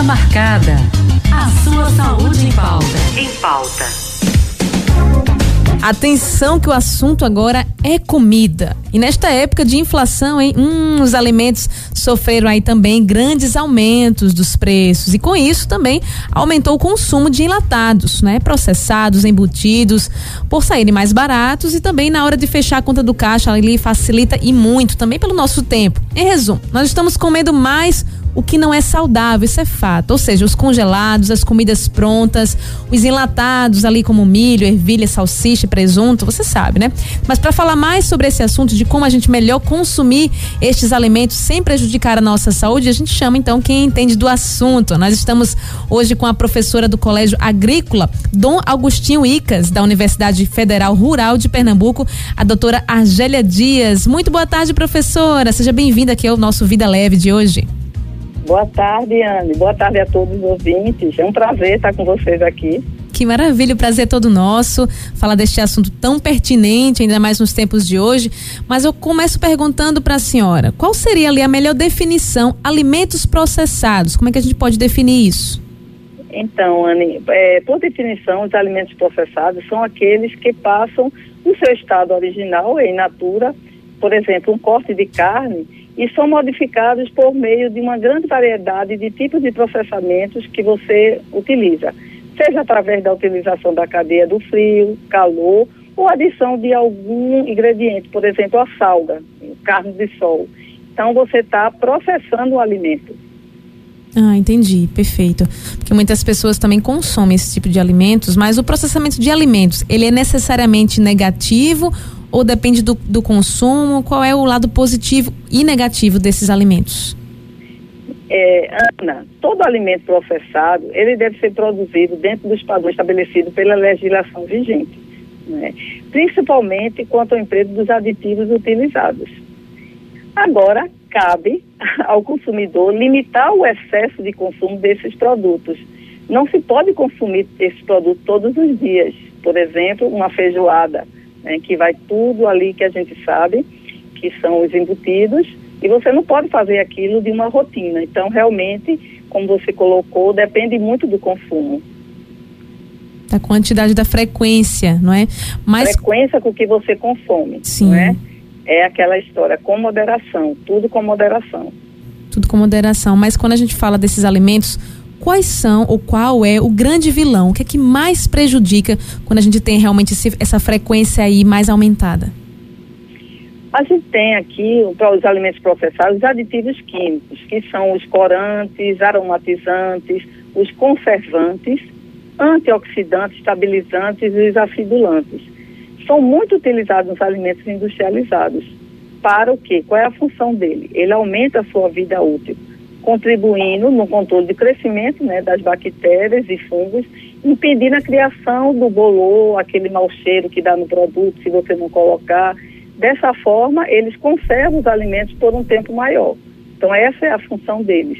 Consulta marcada. A sua saúde em pauta. Em pauta. Atenção que o assunto agora é comida. E nesta época de inflação, hein, hum, os alimentos sofreram aí também grandes aumentos dos preços. E com isso também aumentou o consumo de enlatados, né? Processados, embutidos, por saírem mais baratos e também na hora de fechar a conta do caixa, ali facilita e muito também pelo nosso tempo. Em resumo, nós estamos comendo mais o que não é saudável, isso é fato. Ou seja, os congelados, as comidas prontas, os enlatados ali como milho, ervilha, salsicha, presunto, você sabe, né? Mas para falar mais sobre esse assunto de como a gente melhor consumir estes alimentos sem prejudicar a nossa saúde, a gente chama então quem entende do assunto. Nós estamos hoje com a professora do Colégio Agrícola, Dom Agostinho Icas, da Universidade Federal Rural de Pernambuco, a doutora Argélia Dias. Muito boa tarde, professora. Seja bem-vinda aqui ao nosso Vida Leve de hoje. Boa tarde, Anne. Boa tarde a todos os ouvintes. É um prazer estar com vocês aqui. Que maravilha, o prazer é todo nosso falar deste assunto tão pertinente, ainda mais nos tempos de hoje. Mas eu começo perguntando para a senhora: qual seria ali a melhor definição alimentos processados? Como é que a gente pode definir isso? Então, Anne, é, por definição, os alimentos processados são aqueles que passam do seu estado original, em natura, por exemplo, um corte de carne e são modificados por meio de uma grande variedade de tipos de processamentos que você utiliza, seja através da utilização da cadeia do frio, calor ou adição de algum ingrediente, por exemplo, a salga, carne de sol. Então você está processando o alimento. Ah, entendi, perfeito. Porque muitas pessoas também consomem esse tipo de alimentos, mas o processamento de alimentos, ele é necessariamente negativo ou depende do, do consumo? Qual é o lado positivo e negativo desses alimentos? É, Ana, todo alimento processado, ele deve ser produzido dentro dos padrões estabelecidos pela legislação vigente, né? principalmente quanto ao emprego dos aditivos utilizados. Agora, cabe ao consumidor limitar o excesso de consumo desses produtos. Não se pode consumir esses produtos todos os dias. Por exemplo, uma feijoada né, que vai tudo ali que a gente sabe, que são os embutidos, e você não pode fazer aquilo de uma rotina. Então, realmente, como você colocou, depende muito do consumo. Da quantidade da frequência, não é? Mas... Frequência com que você consome, Sim. é? É aquela história, com moderação, tudo com moderação. Tudo com moderação. Mas quando a gente fala desses alimentos, quais são ou qual é o grande vilão? O que é que mais prejudica quando a gente tem realmente esse, essa frequência aí mais aumentada? A gente tem aqui, para os alimentos processados, os aditivos químicos, que são os corantes, aromatizantes, os conservantes, antioxidantes, estabilizantes e os acidulantes. São muito utilizados nos alimentos industrializados. Para o quê? Qual é a função dele? Ele aumenta a sua vida útil contribuindo no controle de crescimento né, das bactérias e fungos, impedindo a criação do bolor, aquele mau cheiro que dá no produto se você não colocar. Dessa forma, eles conservam os alimentos por um tempo maior. Então, essa é a função deles.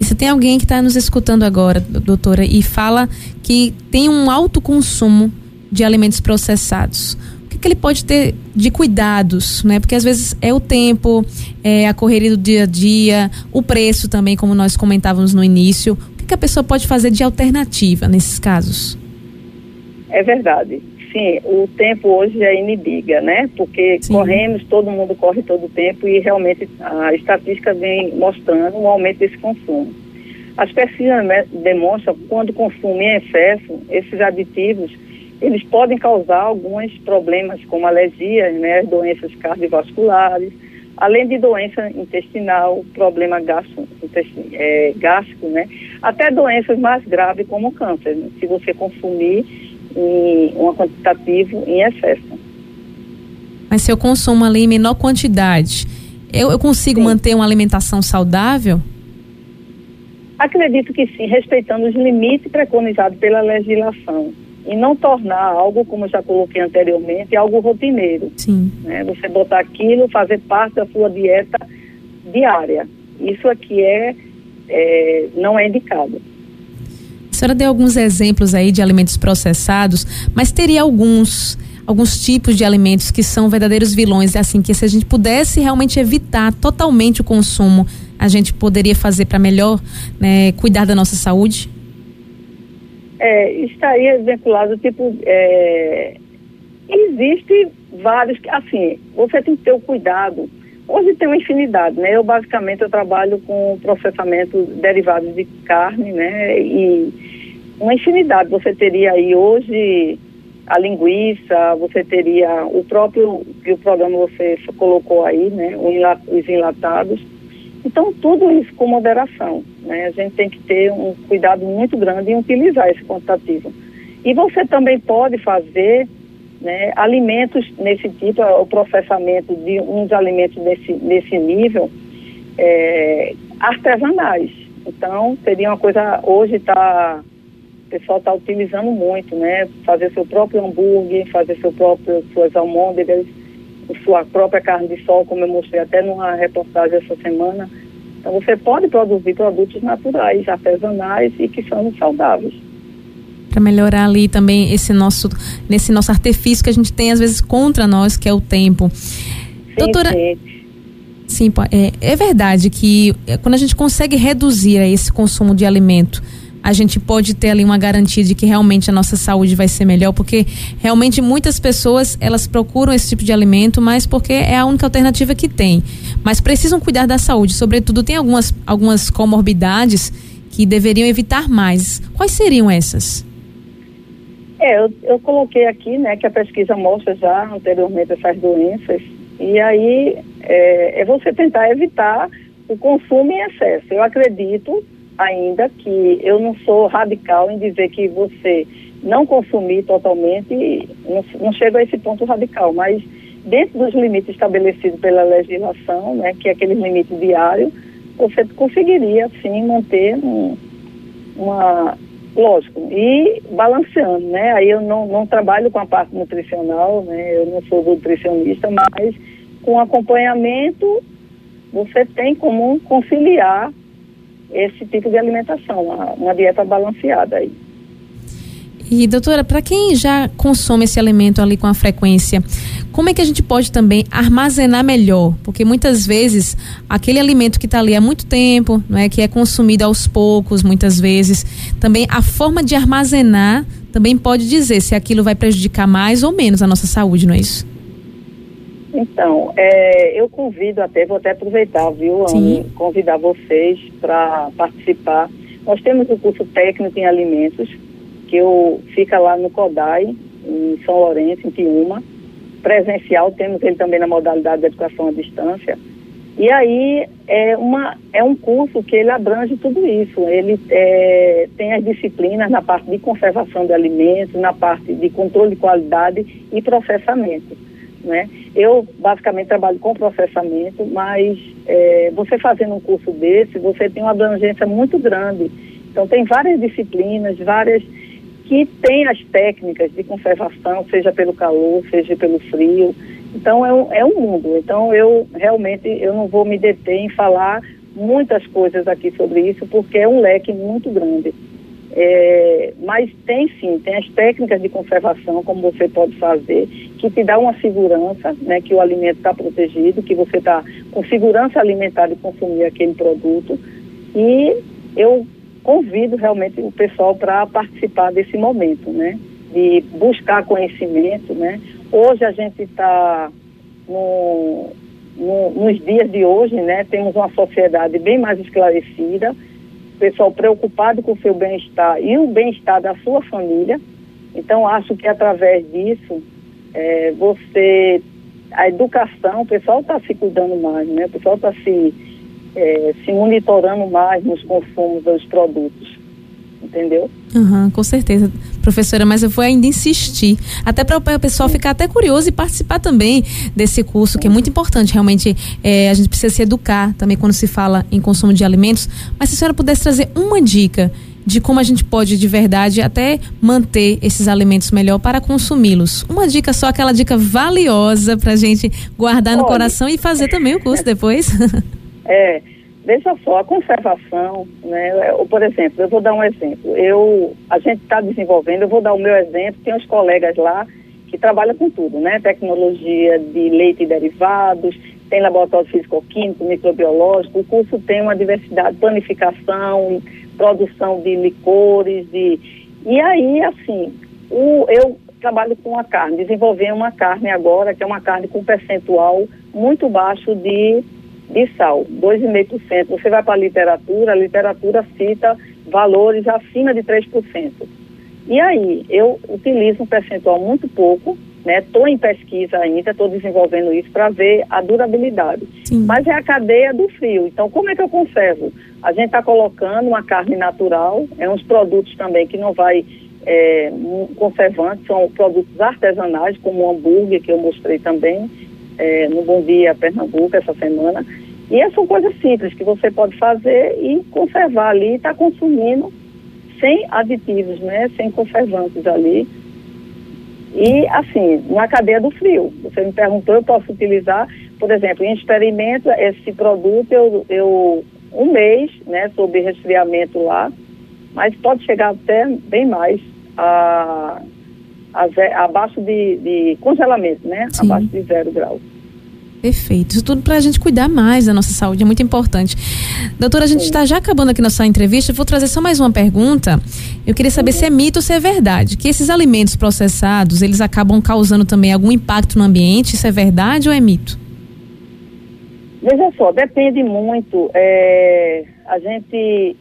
E se tem alguém que está nos escutando agora, doutora, e fala que tem um alto consumo de alimentos processados, que ele pode ter de cuidados, né? Porque às vezes é o tempo, é a correria do dia a dia, o preço também, como nós comentávamos no início. O que, que a pessoa pode fazer de alternativa nesses casos? É verdade. Sim, o tempo hoje é inibiga, né? Porque Sim. corremos, todo mundo corre todo o tempo e realmente a estatística vem mostrando um aumento desse consumo. As pesquisas demonstram que quando consumem em excesso, esses aditivos eles podem causar alguns problemas como alergia, né, doenças cardiovasculares, além de doença intestinal, problema gastro, é, gástrico, né, até doenças mais graves como câncer, né, se você consumir em um quantitativo em excesso. Mas se eu consumo ali em menor quantidade, eu, eu consigo sim. manter uma alimentação saudável? Acredito que sim, respeitando os limites preconizados pela legislação e não tornar algo, como eu já coloquei anteriormente, algo rotineiro. Sim. Né? Você botar aquilo, fazer parte da sua dieta diária. Isso aqui é, é não é indicado. A senhora deu alguns exemplos aí de alimentos processados, mas teria alguns alguns tipos de alimentos que são verdadeiros vilões, assim, que se a gente pudesse realmente evitar totalmente o consumo, a gente poderia fazer para melhor né, cuidar da nossa saúde? É, estaria vinculado, tipo, é, existe vários, assim, você tem que ter o cuidado. Hoje tem uma infinidade, né? Eu basicamente eu trabalho com processamento derivados de carne, né? E uma infinidade. Você teria aí hoje a linguiça, você teria o próprio que o programa você colocou aí, né? Os enlatados. Então tudo isso com moderação, né? A gente tem que ter um cuidado muito grande em utilizar esse quantitativo. E você também pode fazer né, alimentos nesse tipo, o processamento de uns alimentos nesse, nesse nível é, artesanais. Então, seria uma coisa, hoje está, o pessoal está utilizando muito, né? Fazer seu próprio hambúrguer, fazer seu próprio, suas almôndegas, sua própria carne de sol, como eu mostrei até numa reportagem essa semana. Então, você pode produzir produtos naturais, artesanais e que são saudáveis para melhorar ali também esse nosso nesse nosso artifício que a gente tem às vezes contra nós, que é o tempo. Sim, Doutora, sim. Sim, é, é verdade que é, quando a gente consegue reduzir esse consumo de alimento, a gente pode ter ali uma garantia de que realmente a nossa saúde vai ser melhor, porque realmente muitas pessoas elas procuram esse tipo de alimento, mas porque é a única alternativa que tem. Mas precisam cuidar da saúde, sobretudo tem algumas, algumas comorbidades que deveriam evitar mais. Quais seriam essas? É, eu, eu coloquei aqui, né, que a pesquisa mostra já anteriormente essas doenças, e aí é, é você tentar evitar o consumo em excesso. Eu acredito ainda que eu não sou radical em dizer que você não consumir totalmente, não, não chego a esse ponto radical, mas dentro dos limites estabelecidos pela legislação, né, que é aquele limite diário, você conseguiria, sim, manter um, uma, lógico, e balanceando, né? Aí eu não, não trabalho com a parte nutricional, né? Eu não sou nutricionista, mas com acompanhamento você tem como conciliar esse tipo de alimentação, uma, uma dieta balanceada aí. E doutora, para quem já consome esse alimento ali com a frequência, como é que a gente pode também armazenar melhor? Porque muitas vezes aquele alimento que está ali há muito tempo, não é que é consumido aos poucos, muitas vezes, também a forma de armazenar também pode dizer se aquilo vai prejudicar mais ou menos a nossa saúde, não é isso? Então, é, eu convido até, vou até aproveitar, viu, convidar vocês para participar. Nós temos o curso técnico em alimentos, que eu, fica lá no CODAI, em São Lourenço, em Tiúma. Presencial, temos ele também na modalidade de educação à distância. E aí é, uma, é um curso que ele abrange tudo isso. Ele é, tem as disciplinas na parte de conservação de alimentos, na parte de controle de qualidade e processamento. Né? Eu basicamente trabalho com processamento, mas é, você fazendo um curso desse, você tem uma abrangência muito grande. Então tem várias disciplinas, várias que tem as técnicas de conservação, seja pelo calor, seja pelo frio. Então é um, é um mundo. Então eu realmente eu não vou me deter em falar muitas coisas aqui sobre isso, porque é um leque muito grande. É, mas tem sim, tem as técnicas de conservação, como você pode fazer, que te dá uma segurança, né, que o alimento está protegido, que você está com segurança alimentar de consumir aquele produto. E eu convido realmente o pessoal para participar desse momento, né? De buscar conhecimento, né? Hoje a gente está no, no, nos dias de hoje, né? Temos uma sociedade bem mais esclarecida, pessoal preocupado com o seu bem-estar e o bem-estar da sua família. Então acho que através disso é, você a educação, o pessoal está se cuidando mais, né? O pessoal está se é, se monitorando mais nos consumos dos produtos. Entendeu? Uhum, com certeza, professora, mas eu vou ainda insistir, até para o pessoal ficar até curioso e participar também desse curso, que é muito importante, realmente, é, a gente precisa se educar também quando se fala em consumo de alimentos, mas se a senhora pudesse trazer uma dica de como a gente pode de verdade até manter esses alimentos melhor para consumi-los. Uma dica só, aquela dica valiosa para a gente guardar no Olha, coração e fazer também o curso depois. É, veja só, a conservação, né? É, por exemplo, eu vou dar um exemplo. Eu, a gente está desenvolvendo, eu vou dar o meu exemplo, tem uns colegas lá que trabalham com tudo, né? Tecnologia de leite e derivados, tem laboratório físico-químico, microbiológico, o curso tem uma diversidade, planificação, produção de licores, de... e aí, assim, o, eu trabalho com a carne, desenvolvi uma carne agora, que é uma carne com percentual muito baixo de, de sal, 2,5%. Você vai para a literatura, a literatura cita valores acima de 3%. E aí, eu utilizo um percentual muito pouco, né? Estou em pesquisa ainda, estou desenvolvendo isso para ver a durabilidade. Sim. Mas é a cadeia do frio. Então, como é que eu conservo? A gente está colocando uma carne natural, é uns produtos também que não vai é, conservantes, são produtos artesanais, como o hambúrguer, que eu mostrei também é, no Bom Dia Pernambuco essa semana. E são coisas simples que você pode fazer e conservar ali está consumindo sem aditivos, né? Sem conservantes ali. E assim, na cadeia do frio. Você me perguntou, eu posso utilizar, por exemplo, em experimento, esse produto eu, eu um mês, né, sob resfriamento lá, mas pode chegar até bem mais a, a, abaixo de, de, congelamento, né? Sim. Abaixo de zero grau. Perfeito. Isso tudo para a gente cuidar mais da nossa saúde, é muito importante. Doutora, a gente está já acabando aqui nossa entrevista. Vou trazer só mais uma pergunta. Eu queria saber uhum. se é mito ou se é verdade. Que esses alimentos processados, eles acabam causando também algum impacto no ambiente. Isso é verdade ou é mito? Veja só, depende muito. É, a gente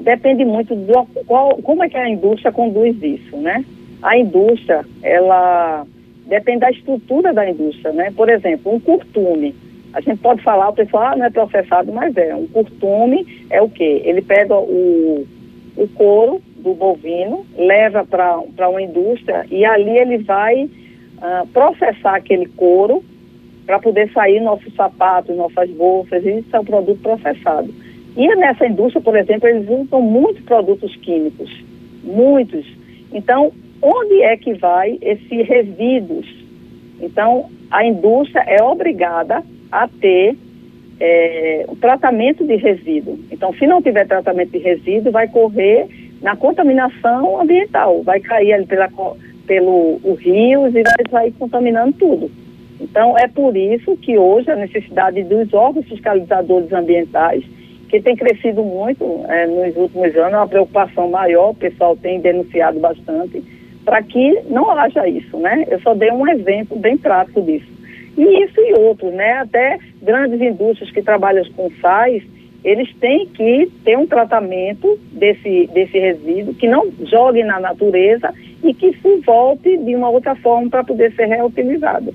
depende muito do qual, como é que a indústria conduz isso, né? A indústria, ela depende da estrutura da indústria, né? Por exemplo, um curtume. A gente pode falar, o pessoal ah, não é processado, mas é. Um curtume é o quê? Ele pega o, o couro do bovino, leva para uma indústria e ali ele vai uh, processar aquele couro para poder sair nossos sapatos, nossas bolsas, isso é um produto processado. E nessa indústria, por exemplo, eles usam muitos produtos químicos, muitos. Então, onde é que vai esses resíduos? Então, a indústria é obrigada a ter é, o tratamento de resíduo. Então, se não tiver tratamento de resíduo, vai correr na contaminação ambiental, vai cair ali pela, pelo o rios e vai sair contaminando tudo. Então, é por isso que hoje a necessidade dos órgãos fiscalizadores ambientais que tem crescido muito é, nos últimos anos, é uma preocupação maior, o pessoal tem denunciado bastante, para que não haja isso, né? Eu só dei um exemplo bem prático disso. E isso e outros, né? Até grandes indústrias que trabalham com sais, eles têm que ter um tratamento desse, desse resíduo, que não jogue na natureza e que se volte de uma outra forma para poder ser reutilizado.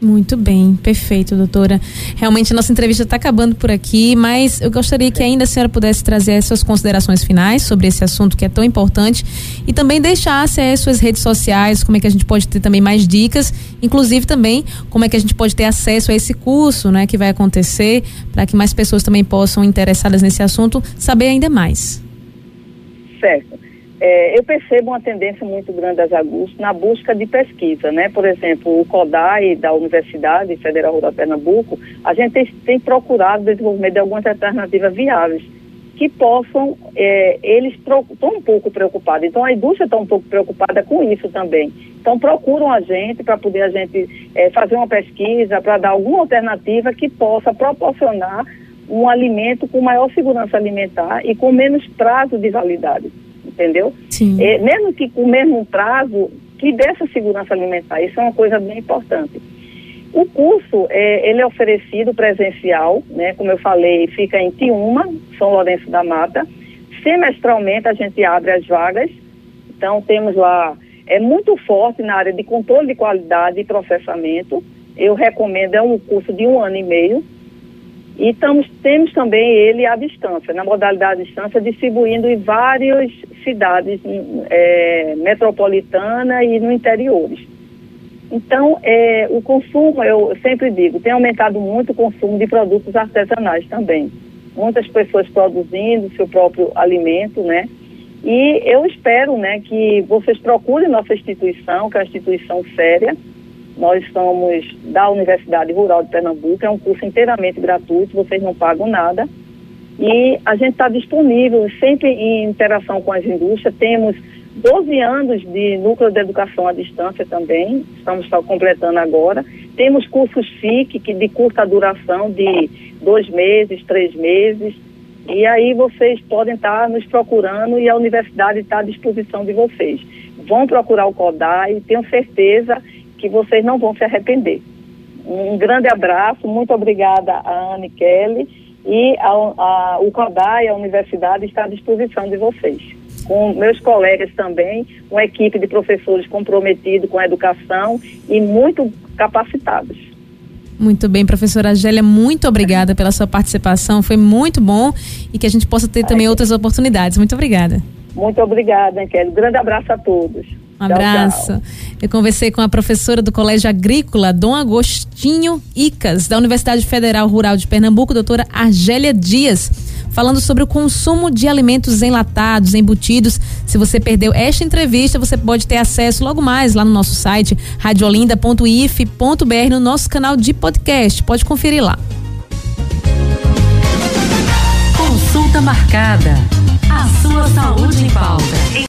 Muito bem, perfeito, doutora. Realmente a nossa entrevista está acabando por aqui, mas eu gostaria que ainda a senhora pudesse trazer as suas considerações finais sobre esse assunto que é tão importante e também deixasse as suas redes sociais, como é que a gente pode ter também mais dicas, inclusive também como é que a gente pode ter acesso a esse curso, né, que vai acontecer, para que mais pessoas também possam interessadas nesse assunto saber ainda mais. Certo. É, eu percebo uma tendência muito grande das Agustas na busca de pesquisa, né? Por exemplo, o CODAI da Universidade Federal Rural Pernambuco, a gente tem, tem procurado desenvolvimento de algumas alternativas viáveis que possam, é, eles estão um pouco preocupados. Então, a indústria está um pouco preocupada com isso também. Então, procuram a gente para poder a gente é, fazer uma pesquisa, para dar alguma alternativa que possa proporcionar um alimento com maior segurança alimentar e com menos prazo de validade entendeu? Sim. É, mesmo que com o mesmo prazo, que dessa segurança alimentar, isso é uma coisa bem importante. O curso, é, ele é oferecido presencial, né, como eu falei, fica em Tiúma, São Lourenço da Mata. Semestralmente a gente abre as vagas, então temos lá, é muito forte na área de controle de qualidade e processamento. Eu recomendo, é um curso de um ano e meio, e tamos, temos também ele à distância, na modalidade à distância, distribuindo em várias cidades é, metropolitanas e no interiores. Então, é, o consumo, eu sempre digo, tem aumentado muito o consumo de produtos artesanais também. Muitas pessoas produzindo seu próprio alimento, né? E eu espero, né, que vocês procurem nossa instituição, que é uma instituição séria, nós somos da Universidade Rural de Pernambuco, é um curso inteiramente gratuito, vocês não pagam nada. E a gente está disponível, sempre em interação com as indústrias, temos 12 anos de núcleo de educação à distância também, estamos só completando agora. Temos cursos FIC, que de curta duração, de dois meses, três meses. E aí vocês podem estar nos procurando e a universidade está à disposição de vocês. Vão procurar o CODAI tenho certeza que vocês não vão se arrepender. Um grande abraço, muito obrigada a Anne Kelly e a, a, o CODAI, a universidade, está à disposição de vocês. Com meus colegas também, uma equipe de professores comprometidos com a educação e muito capacitados. Muito bem, professora Agélia, muito obrigada pela sua participação, foi muito bom e que a gente possa ter também outras oportunidades. Muito obrigada. Muito obrigada, Kelly. Grande abraço a todos. Um abraço. Tchau, tchau. Eu conversei com a professora do Colégio Agrícola, Dom Agostinho Icas, da Universidade Federal Rural de Pernambuco, doutora Argélia Dias, falando sobre o consumo de alimentos enlatados, embutidos. Se você perdeu esta entrevista, você pode ter acesso logo mais lá no nosso site radiolinda.if.br no nosso canal de podcast. Pode conferir lá. Consulta marcada. A sua saúde